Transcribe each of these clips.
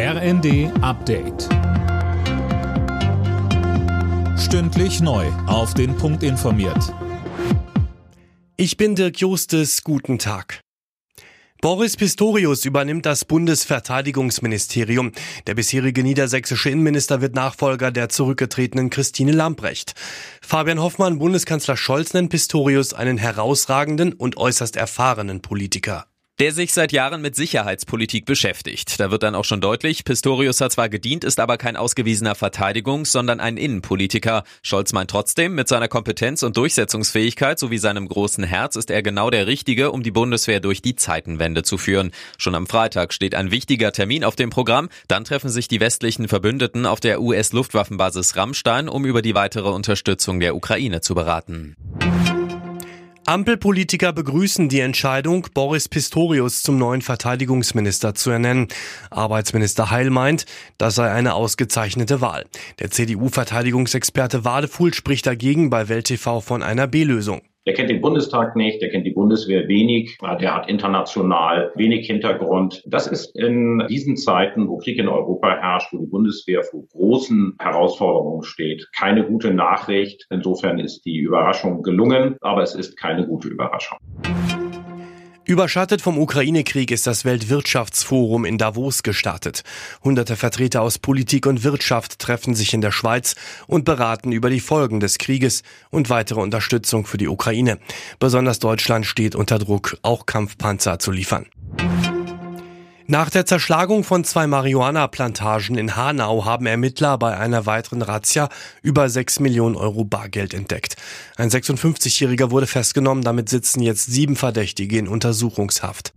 RND Update. Stündlich neu. Auf den Punkt informiert. Ich bin Dirk Justes. Guten Tag. Boris Pistorius übernimmt das Bundesverteidigungsministerium. Der bisherige niedersächsische Innenminister wird Nachfolger der zurückgetretenen Christine Lamprecht. Fabian Hoffmann, Bundeskanzler Scholz nennt Pistorius einen herausragenden und äußerst erfahrenen Politiker der sich seit Jahren mit Sicherheitspolitik beschäftigt. Da wird dann auch schon deutlich, Pistorius hat zwar gedient, ist aber kein ausgewiesener Verteidigungs-, sondern ein Innenpolitiker. Scholz meint trotzdem, mit seiner Kompetenz und Durchsetzungsfähigkeit sowie seinem großen Herz ist er genau der Richtige, um die Bundeswehr durch die Zeitenwende zu führen. Schon am Freitag steht ein wichtiger Termin auf dem Programm. Dann treffen sich die westlichen Verbündeten auf der US-Luftwaffenbasis Rammstein, um über die weitere Unterstützung der Ukraine zu beraten. Ampelpolitiker begrüßen die Entscheidung, Boris Pistorius zum neuen Verteidigungsminister zu ernennen. Arbeitsminister Heil meint, das sei eine ausgezeichnete Wahl. Der CDU-Verteidigungsexperte Wadefuhl spricht dagegen bei Welt TV von einer B-Lösung. Der kennt den Bundestag nicht, der kennt die Bundeswehr wenig, der hat international wenig Hintergrund. Das ist in diesen Zeiten, wo Krieg in Europa herrscht, wo die Bundeswehr vor großen Herausforderungen steht, keine gute Nachricht. Insofern ist die Überraschung gelungen, aber es ist keine gute Überraschung. Überschattet vom Ukraine-Krieg ist das Weltwirtschaftsforum in Davos gestartet. Hunderte Vertreter aus Politik und Wirtschaft treffen sich in der Schweiz und beraten über die Folgen des Krieges und weitere Unterstützung für die Ukraine. Besonders Deutschland steht unter Druck, auch Kampfpanzer zu liefern. Nach der Zerschlagung von zwei Marihuana-Plantagen in Hanau haben Ermittler bei einer weiteren Razzia über 6 Millionen Euro Bargeld entdeckt. Ein 56-Jähriger wurde festgenommen, damit sitzen jetzt sieben Verdächtige in Untersuchungshaft.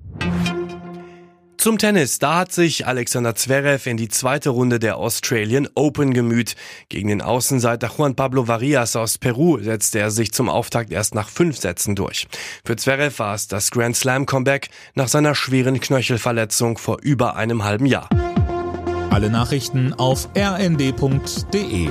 Zum Tennis. Da hat sich Alexander Zverev in die zweite Runde der Australian Open gemüht. Gegen den Außenseiter Juan Pablo Varias aus Peru setzte er sich zum Auftakt erst nach fünf Sätzen durch. Für Zverev war es das Grand Slam Comeback nach seiner schweren Knöchelverletzung vor über einem halben Jahr. Alle Nachrichten auf rnd.de